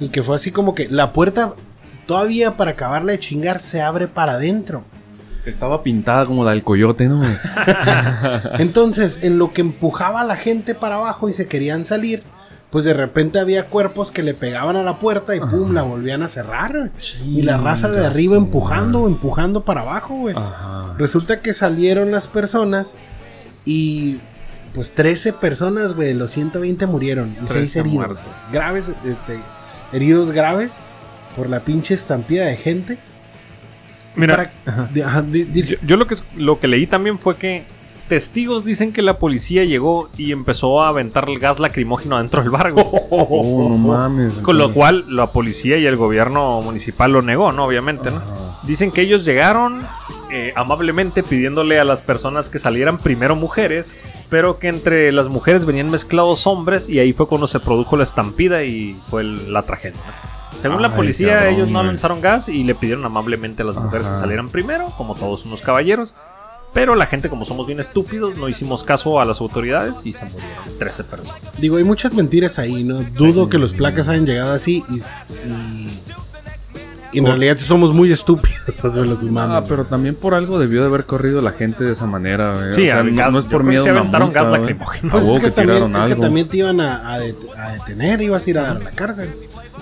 Y que fue así como que la puerta, todavía para acabarla de chingar, se abre para adentro. Estaba pintada como la del coyote, ¿no? güey? Entonces, en lo que empujaba a la gente para abajo y se querían salir, pues de repente había cuerpos que le pegaban a la puerta y pum, la volvían a cerrar. Y la raza de arriba empujando, empujando para abajo, güey. Resulta que salieron las personas y pues 13 personas, güey, de los 120 murieron y 6 13 heridos. muertos. Graves, este, heridos graves por la pinche estampida de gente. Mira, Para- de- yo, yo lo que es- lo que leí también fue que testigos dicen que la policía llegó y empezó a aventar el gas lacrimógeno adentro del bar, güey. Oh, no mames. Con lo cual la policía y el gobierno municipal lo negó, ¿no? Obviamente, ¿no? Dicen que ellos llegaron eh, amablemente pidiéndole a las personas que salieran primero mujeres, pero que entre las mujeres venían mezclados hombres y ahí fue cuando se produjo la estampida y fue el- la tragedia. Según la policía, cabrón, ellos no lanzaron gas y le pidieron amablemente a las mujeres que salieran primero, como todos unos caballeros. Pero la gente, como somos bien estúpidos, no hicimos caso a las autoridades y se murieron 13 personas. Digo, hay muchas mentiras ahí, ¿no? Dudo que los placas hayan llegado así y, y- y en realidad somos muy estúpidos los humanos. Ah, pero también por algo debió de haber corrido la gente de esa manera, güey. Sí, o sea, no, gas, no es por miedo se aventaron multa, gas güey. lacrimógeno. Pues es que, que también, es que también te iban a, a det- a detener, ibas a ir a dar a la cárcel.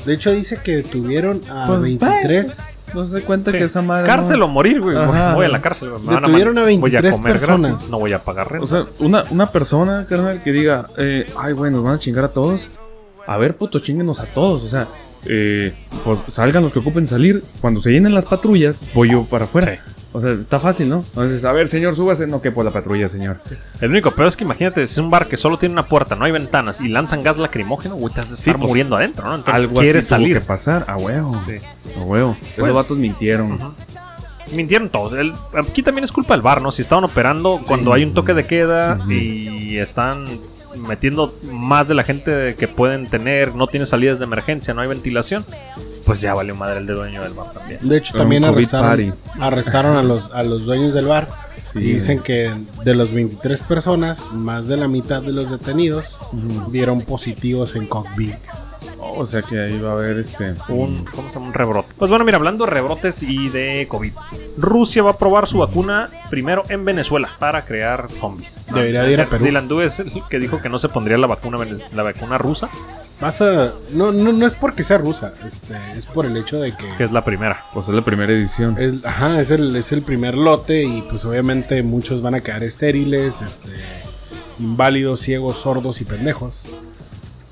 De hecho, dice que detuvieron a Pues, 23. No se cuenta Sí. que esa madre. Cárcel no- o morir, güey. Ajá. Voy a la cárcel. Me van Detuvieron a 23 voy a comer personas. gratis, no voy a pagar renta. O sea, una, una persona, carnal, que diga, eh, ay, güey, nos van a chingar a todos. A ver, puto, chinguenos a todos. O sea, eh, pues salgan los que ocupen salir. Cuando se llenen las patrullas, voy yo para afuera. Sí. O sea, está fácil, ¿no? Entonces, a ver, señor, súbase. No, que por la patrulla, señor. El único peor es que imagínate, es un bar que solo tiene una puerta, no hay ventanas y lanzan gas lacrimógeno, güey, te has de estar pues, muriendo adentro, ¿no? Entonces Algo quieres así tuvo salir. que pasar. A huevo. Sí. A huevo. Pues- Esos vatos mintieron. Mintieron todos. El- aquí también es culpa del bar, ¿no? Si estaban operando cuando hay un toque de queda y están metiendo más de la gente que pueden tener, no tiene salidas de emergencia, no hay ventilación, pues ya valió madre el de dueño del bar también. De hecho, Era también arrestaron, arrestaron a, los, a los dueños del bar. Sí. y dicen que de los 23 personas, más de la mitad de los detenidos dieron positivos en COVID. Oh, o sea que ahí va a haber este. Un, ¿cómo se llama? Un rebrote. Pues bueno, mira, hablando de rebrotes y de COVID. Rusia va a probar su vacuna primero en Venezuela para crear zombies. Debería de ir a Perú. Dylan Du es el que dijo que no se pondría la vacuna, la vacuna rusa, Vas a- no, no, no es porque sea rusa, este, es por el hecho de que que es la primera. Pues es la primera edición. es, ajá, es, el, es el primer lote y pues obviamente muchos van a quedar estériles, este, inválidos, ciegos, sordos y pendejos.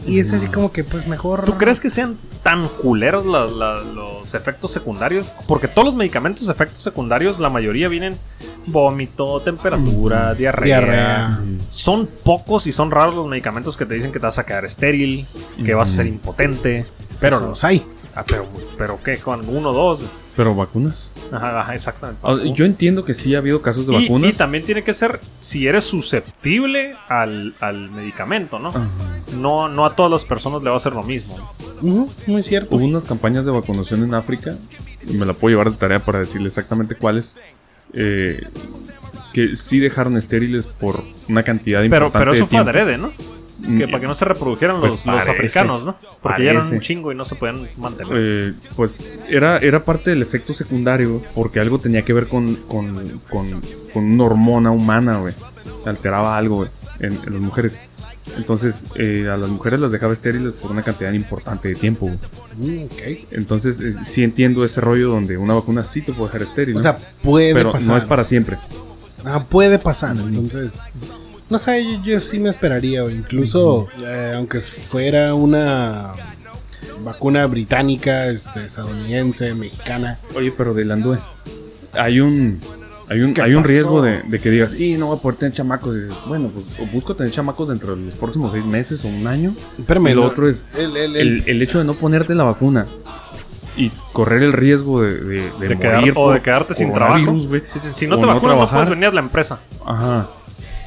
Y es así como que pues mejor... ¿Tú crees que sean tan culeros la- la- los efectos secundarios? Porque todos los medicamentos, efectos secundarios, la mayoría vienen vómito, temperatura, diarrea. Diarrea. Son pocos y son raros los medicamentos que te dicen que te vas a quedar estéril, que vas a ser impotente. Pero Eso- los hay. Ah, pero, pero ¿qué? ¿Con uno o dos? Pero vacunas. Ajá, ajá, exactamente. Ah, Yo entiendo que sí ha habido casos de y, vacunas. y también tiene que ser si eres susceptible al, al medicamento, ¿no? Ajá. No, no a todas las personas le va a hacer lo mismo. muy cierto. Hubo unas campañas de vacunación en África. y Me la puedo llevar de tarea para decirle exactamente cuáles. eh, que sí dejaron estériles por una cantidad Pero, importante pero eso de fue tiempo. adrede, ¿no? Que para que no se reprodujeran pues los, los parece, africanos, ¿no? Porque ya eran parece. un chingo y no se podían mantener. Eh, pues era, era parte del efecto secundario porque algo tenía que ver con, con, con, con una hormona humana, güey. Alteraba algo, güey, en, en las mujeres. Entonces, eh, a las mujeres las dejaba estériles por una cantidad importante de tiempo, güey. Mm, ok. Entonces, eh, sí entiendo ese rollo donde una vacuna sí te puede dejar estéril. O ¿no? sea, puede pero pasar. no es para siempre. Ajá, puede pasar, entonces. No sé, yo, yo sí me esperaría, o incluso eh, aunque fuera una vacuna británica, este, estadounidense, mexicana. Oye, pero de Landue, hay un. Hay un, ¿Qué hay un pasó? riesgo de, de que digas, y no voy a poder tener chamacos. Y dices, bueno, pues busco tener chamacos dentro de los próximos seis meses o un año. Espérame, y lo no, otro es el- el- el- el, el hecho de no ponerte la vacuna y correr el riesgo de, de, de de quedar- morir o por de quedarte sin trabajo. Si no te vacunas, no trabajar. puedes venir a la empresa. Ajá.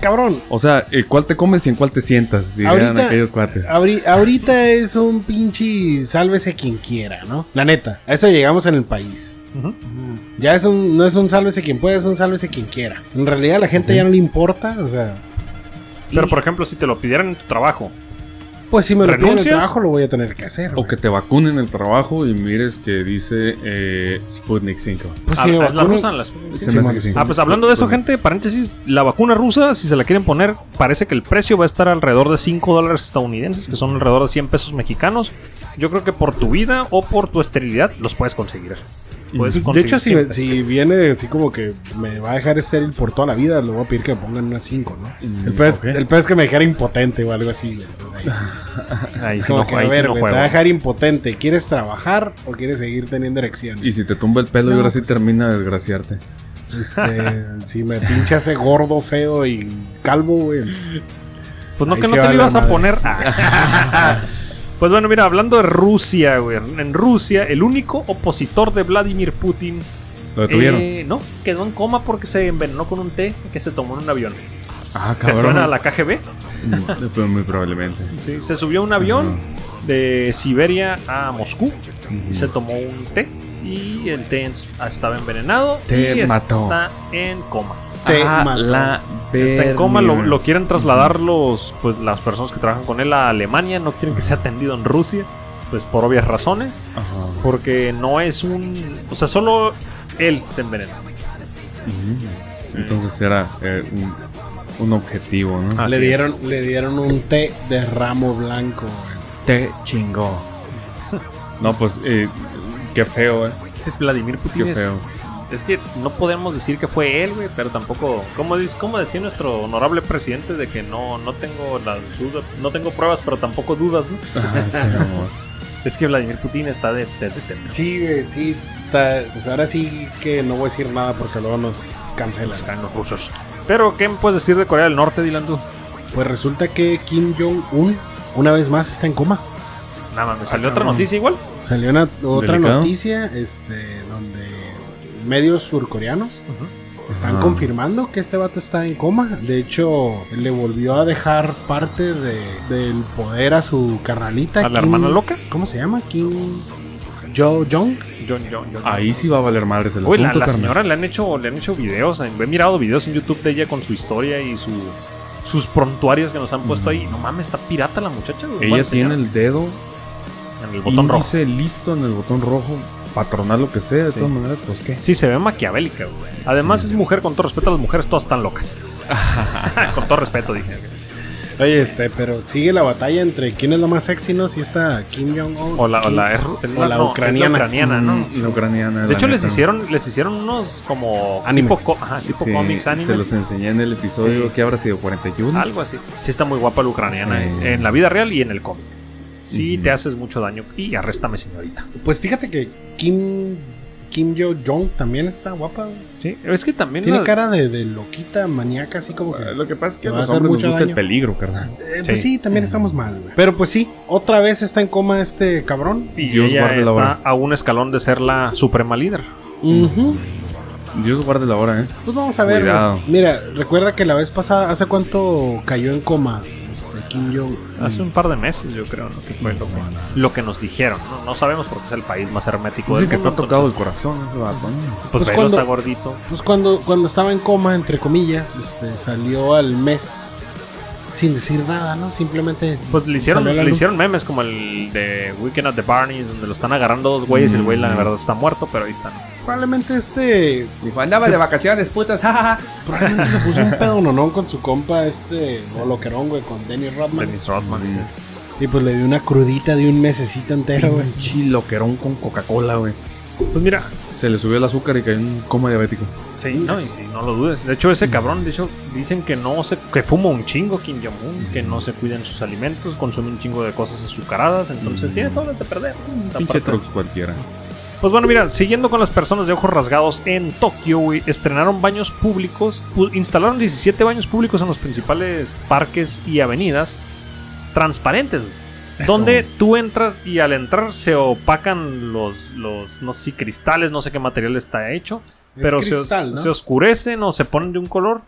Cabrón. O sea, eh, ¿cuál te comes y en cuál te sientas? Dirían Ahorita, aquellos cuates. ahori- ahorita es un pinche sálvese quien quiera, ¿no? La neta, a eso llegamos en el país. Ya es un, no es un sálvese quien pueda, es un sálvese quien quiera. En realidad a la gente ya no le importa, o sea. Pero y, por ejemplo, si te lo pidieran en tu trabajo, pues si me lo piden en el trabajo, lo voy a tener que hacer. O que te vacunen en el trabajo y mires que dice eh, Sputnik 5. Pues Ah, si me ¿es la vacunan- rusa? La- Se Sí, me hace man. que sí. Ah, pues hablando de eso, Sputnik. gente, paréntesis, la vacuna rusa, si se la quieren poner, parece que el precio va a estar alrededor de 5 dólares estadounidenses, que son alrededor de 100 pesos mexicanos. Yo creo que por tu vida o por tu esterilidad los puedes conseguir. Puedes Pues, de hecho, si, 100 me- pesos. si viene así como que me va a dejar estéril por toda la vida, le voy a pedir que me pongan unas 5, ¿no? Mm, el, peor es, el peor es que me dejara impotente o algo así. Pues ahí sí. Ahí Es sí como no, que, ahí a sí ver, no güey, te va a dejar impotente. ¿Quieres trabajar o quieres seguir teniendo erecciones? Y si te tumba el pelo y ahora sí pues- termina de desgraciarte. Este, si me pincha ese gordo, feo y calvo, güey. Pues no Ahí que no te lo ibas a poner. Ah. Pues bueno, mira, hablando de Rusia, güey. En Rusia, el único opositor de Vladimir Putin. Lo detuvieron. eh, no, quedó en coma porque se envenenó con un té que se tomó en un avión. ah, ¿Te cabrón. suena a la KGB? Mm, muy probablemente. Sí, se subió a un avión de Siberia a Moscú y se tomó un té y el té estaba envenenado Te y mató. está en coma. Te Ah, mató. la Está en coma, lo, quieren trasladar los, pues, las personas que trabajan con él a Alemania, no quieren que sea atendido en Rusia, pues por obvias razones, Ajá. porque no es un... O sea, solo él se envenena. Entonces era eh, un, un objetivo, ¿no? Así le, es. dieron, le dieron un té de ramo blanco. Te chingó. No, pues eh, qué feo, eh. Vladimir Putin Qué feo. es que no podemos decir que fue él, güey, pero tampoco... ¿Cómo, dice, cómo decía nuestro honorable presidente de que no, no tengo la duda, no tengo pruebas, pero tampoco dudas, ¿no? Ajá, sí, amor. Es que Vladimir Putin está de, de, de. Sí, güey, sí, está. Pues ahora sí que no voy a decir nada porque luego nos cancelan. Están los rusos. Pero, ¿qué me puedes decir de Corea del Norte, Dylan? Tú? Pues resulta que Kim Jong-un una vez más está en coma. Nada más, me salió Ah, otra noticia igual. Salió una, otra Delicado. noticia este, donde medios surcoreanos están Ah. confirmando que este vato está en coma. De hecho, le volvió a dejar parte de- del poder a su carnalita. ¿A la Kim- hermana loca? ¿Cómo se llama? Kim Jo Jong. John, John, John. Ahí sí va a valer madres el la, asunto, la carnal. señora le han hecho, le han hecho videos, he mirado videos en YouTube de ella con su historia y su sus prontuarios que nos han puesto ahí. No mames, está pirata la muchacha. Ella tiene el dedo en el botón rojo. índice listo en el botón rojo. Patronar lo que sea, de Sí. todas maneras, pues qué. Sí, se ve maquiavélica, güey. Además es mujer, con todo respeto a las mujeres, todas están locas. con todo respeto, dije. Oye, este, pero sigue la batalla entre quién es la más sexy, ¿no? Si está Kim Jong-un. O la, o la, o no, ucraniana. ucraniana, ¿no? Mm, la ucraniana. De la hecho, les hicieron, les hicieron unos como Animes. tipo, co- ajá, tipo Sí, cómics, Se los enseñé en el episodio Sí. que habrá sido 41. Algo así. Sí está muy guapa la ucraniana Sí. en, en la vida real y en el cómic. Sí, te haces mucho daño. Y arréstame, señorita. Pues fíjate que Kim Kim Jo Jong también está guapa. Sí, es que también Tiene la- cara de, de loquita, maníaca, así como que. Eh, Lo que pasa es que a va a los hombres mucho nos gusta daño. el peligro, carnal. Eh, pues Sí. sí, también estamos mal, güey. Pero pues sí, otra vez está en coma este cabrón. y Dios ella guarde la está hora. a un escalón de ser la suprema líder. Dios guarde la hora, ¿eh? Pues vamos a ver. Mira, recuerda que la vez pasada, ¿hace cuánto cayó en coma este Kim Jong? Hace un par de meses, yo creo, ¿no? que fue lo que, lo que nos dijeron. No, No sabemos porque es el país más hermético Dice del que está tocado el corazón ese vato. ¿no? Pues, Pues cuando- está gordito. Pues cuando, cuando estaba en coma, entre comillas, este, salió al mes sin decir nada, ¿no? Simplemente. Pues le hicieron, salió a la le luz. hicieron memes como el de Weekend at the Barneys, donde lo están agarrando dos güeyes y el güey la Mm. verdad está muerto, pero ahí están. Probablemente este. Dijo, andaba de vacaciones, putas, jajaja. Probablemente se puso un pedo no con su compa, este. O loquerón, güey, con Dennis Rodman. Dennis Rodman. Y pues le dio una crudita de un mesecito entero, güey. Un chiloquerón con Coca-Cola, güey. Pues mira, Se le subió el azúcar y cayó en coma diabético. Sí, no, y sí, no lo dudes. De hecho, ese cabrón, de hecho, dicen que no se, que fuma un chingo Kim Jong-un, que no se cuidan sus alimentos, consume un chingo de cosas azucaradas, entonces tiene todas las de perder. Pinche trucks cualquiera. Pues bueno, mira, siguiendo con las personas de ojos rasgados en Tokio, güey, estrenaron baños públicos, instalaron 17 baños públicos en los principales parques y avenidas transparentes, güey, donde tú entras y al entrar se opacan los, los, no sé si cristales, no sé qué material está hecho, Pero se, cristal, ¿no? se oscurecen o se ponen de un color.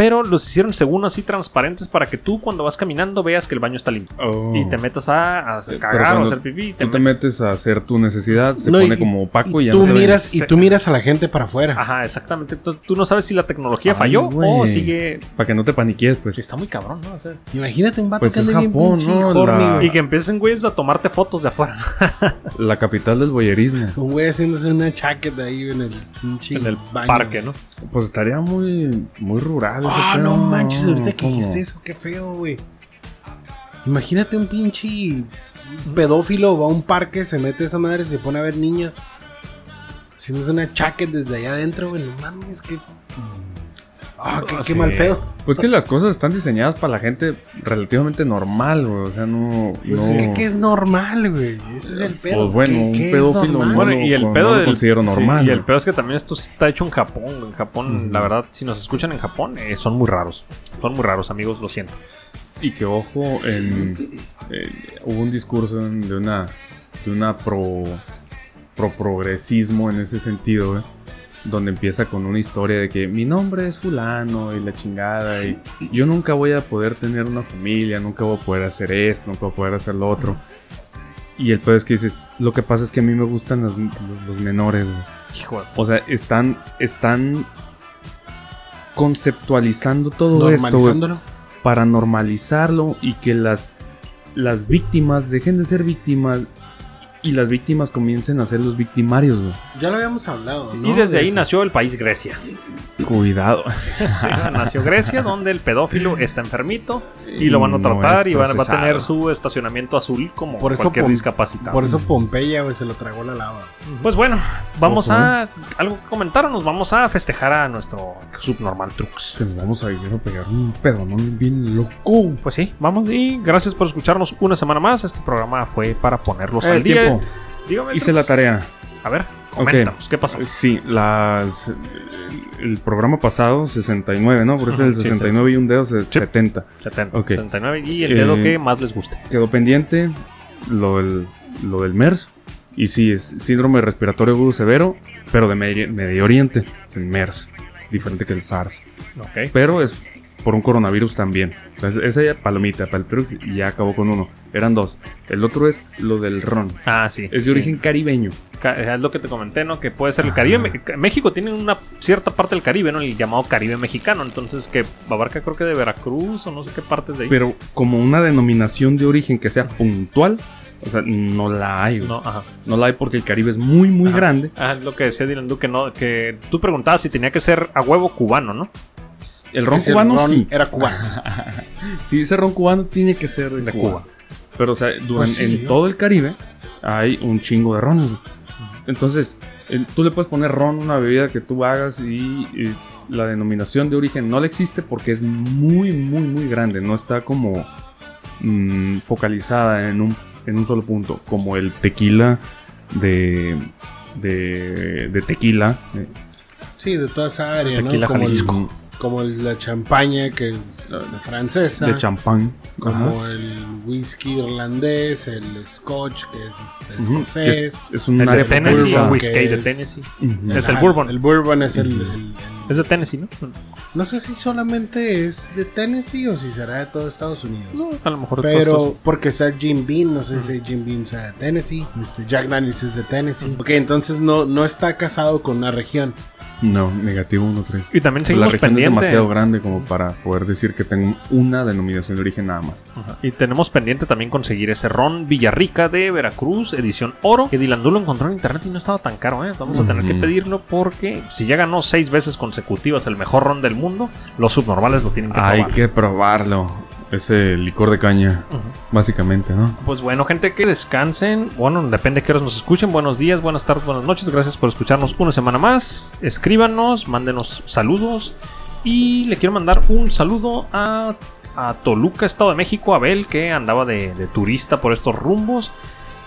Pero los hicieron según así transparentes para que tú cuando vas caminando veas que el baño está limpio. Oh. Y te metas a, a cagar o hacer pipí. y te Tú te metes- a hacer tu necesidad, se No, pone y- como opaco y, y ya tú no miras y tú miras a la gente para afuera. Ajá, exactamente. Entonces tú no sabes si la tecnología Ay, falló o sigue. Para que no te paniques, pues. Está muy cabrón, ¿no? O sea, Imagínate un vato Pues que es bien Japón, pinche ¿no? La- y que empiecen, güeyes, a tomarte fotos de afuera. La capital del boyerismo. Un güey haciéndose una chaqueta ahí en el pinche en el baño, parque. ¿no? Pues estaría muy, muy rural. Ah, no manches, ahorita que dijiste eso, qué feo, güey. Imagínate un pinche pedófilo va a un parque, se mete esa madre y se pone a ver niños haciéndose una chaqueta desde allá adentro, güey. No mames, que. Ah, qué, qué sí. mal pedo. Pues que las cosas están diseñadas para la gente relativamente normal, güey. O sea, no. Pues no... es que, es normal, güey. Ese es el pedo. Pues bueno, ¿Qué- un qué pedófilo no Bueno, y el no pedo lo del- considero sí, normal, y el pedo es que también esto está hecho en Japón. En Japón, la verdad, si nos escuchan en Japón, eh, son muy raros. Son muy raros, amigos, lo siento. Y que ojo, en, eh, hubo un discurso de una de una pro pro progresismo en ese sentido, güey, donde empieza con una historia de que mi nombre es fulano y la chingada y yo nunca voy a poder tener una familia, nunca voy a poder hacer esto, nunca voy a poder hacer lo otro. Y el pedo es que dice, lo que pasa es que a mí me gustan los, los- menores. Hijo O sea, están están conceptualizando todo esto, para normalizarlo y que las, las víctimas dejen de ser víctimas y las víctimas comiencen a ser los victimarios, güey. Ya lo habíamos hablado. Y ¿no? desde De ahí eso. nació el país Grecia. Cuidado. Sí, nació Grecia, donde el pedófilo está enfermito y lo van a tratar y van, va a tener su estacionamiento azul como Por eso cualquier discapacitado. Por eso Pompeya, güey, se lo tragó la lava. Pues bueno, vamos a algo que comentar o nos vamos a festejar a nuestro subnormal Trux. Que nos vamos a ir a pegar un pedonón bien loco. Pues sí, vamos y gracias por escucharnos una semana más. Este programa fue para ponerlos al día. Dígame, Hice la tarea. A ver, coméntanos, ¿qué pasó? Sí, las. El programa pasado, 69, ¿no? Por Ajá, es el sí, 69 y un dedo, se- 70. 70, ok. 79 y el dedo Eh, que más les guste. Quedó pendiente lo del, lo del MERS. Y sí, es síndrome respiratorio agudo severo, pero de Medio, Medio Oriente. Es el MERS, diferente que el SARS. Ok. Pero es por un coronavirus también. Entonces, esa ya palomita para el Trux ya acabó con uno. Eran dos. El otro es lo del ron. Ah, sí. Es de sí. origen caribeño. Ca- Es lo que te comenté, ¿no? Que puede ser el Caribe. Me- México tiene una cierta parte del Caribe, ¿no? El llamado Caribe mexicano. Entonces, que abarca creo que de Veracruz o no sé qué partes de ahí. Pero como una denominación de origen que sea puntual, o sea, no la hay. no, ajá. No la hay porque el Caribe es muy, muy Ajá. grande. Ah, lo que decía Dylan Duque, ¿no? Que tú preguntabas si tenía que ser a huevo cubano, ¿no? El ron el cubano ron sí. Era cubano. Si ese ron cubano tiene que ser de, De Cuba. Cuba. Pero, o sea, durante, Pues sí, en ¿no? todo el Caribe hay un chingo de rones. Entonces, eh, tú le puedes poner ron a una bebida que tú hagas y, y la denominación de origen no le existe porque es muy, muy, muy grande. No está como mm, focalizada en un, en un solo punto. Como el tequila de, de, de tequila. eh, Sí, de toda esa área, ¿no? Tequila Como, el- Jalisco. Como el- la champaña, que es este, francesa. de champán. Ajá. Como el whisky irlandés, el scotch, que es este, escocés. que es, es un El área de Tennessee, el whisky de es- Tennessee. Es el bourbon. El bourbon es el, el- el- Es de Tennessee, ¿no? No sé si solamente es de Tennessee o si será de todo Estados Unidos. No, a lo mejor Pero porque sea Jim Beam, no sé si Jim Beam sea de Tennessee, este Jack Daniels es de Tennessee. Ok, entonces no, no está casado con una región. No, negativo 1-3. Y también La seguimos región pendiente. es demasiado grande como para poder decir que tengo una denominación de origen nada más. Ajá. Y tenemos pendiente también conseguir ese ron Villarrica de Veracruz, edición oro, que Dilandú lo encontró en internet y no estaba tan caro, ¿eh? Vamos a tener que Ujú. pedirlo porque si ya ganó seis veces consecutivas el mejor ron del mundo, los subnormales lo tienen que Hay probar. que probarlo. Ese licor de caña, básicamente, ¿no? Pues bueno, gente, que descansen. Bueno, depende de qué horas nos escuchen. Buenos días, buenas tardes, buenas noches. Gracias por escucharnos una semana más. Escríbanos, mándenos saludos. Y le quiero mandar un saludo a, a Toluca, Estado de México, Abel, que andaba de, de turista por estos rumbos.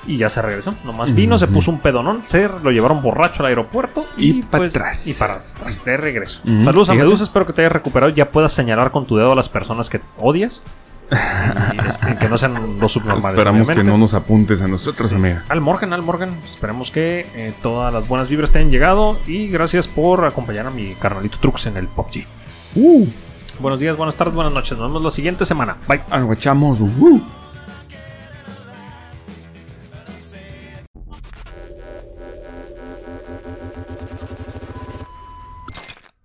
Y ya se regresó. Nomás vino, se puso un pedonón, se lo llevaron borracho al aeropuerto. Y pa' pues, atrás. Y para atrás, de regreso. Saludos a. Medusa, espero que te hayas recuperado. y Ya puedas señalar con tu dedo a las personas que odias. Y, que no sean los subnormales. Esperamos que no nos apuntes a nosotros, Sí. amiga. Al Morgan, al Morgan. Esperemos que eh, todas las buenas vibras te hayan llegado. Y gracias por acompañar a mi carnalito Trux en el PUBG. Uh, Buenos días, buenas tardes, buenas noches. Nos vemos la siguiente semana. Bye. aguachamos. Uh.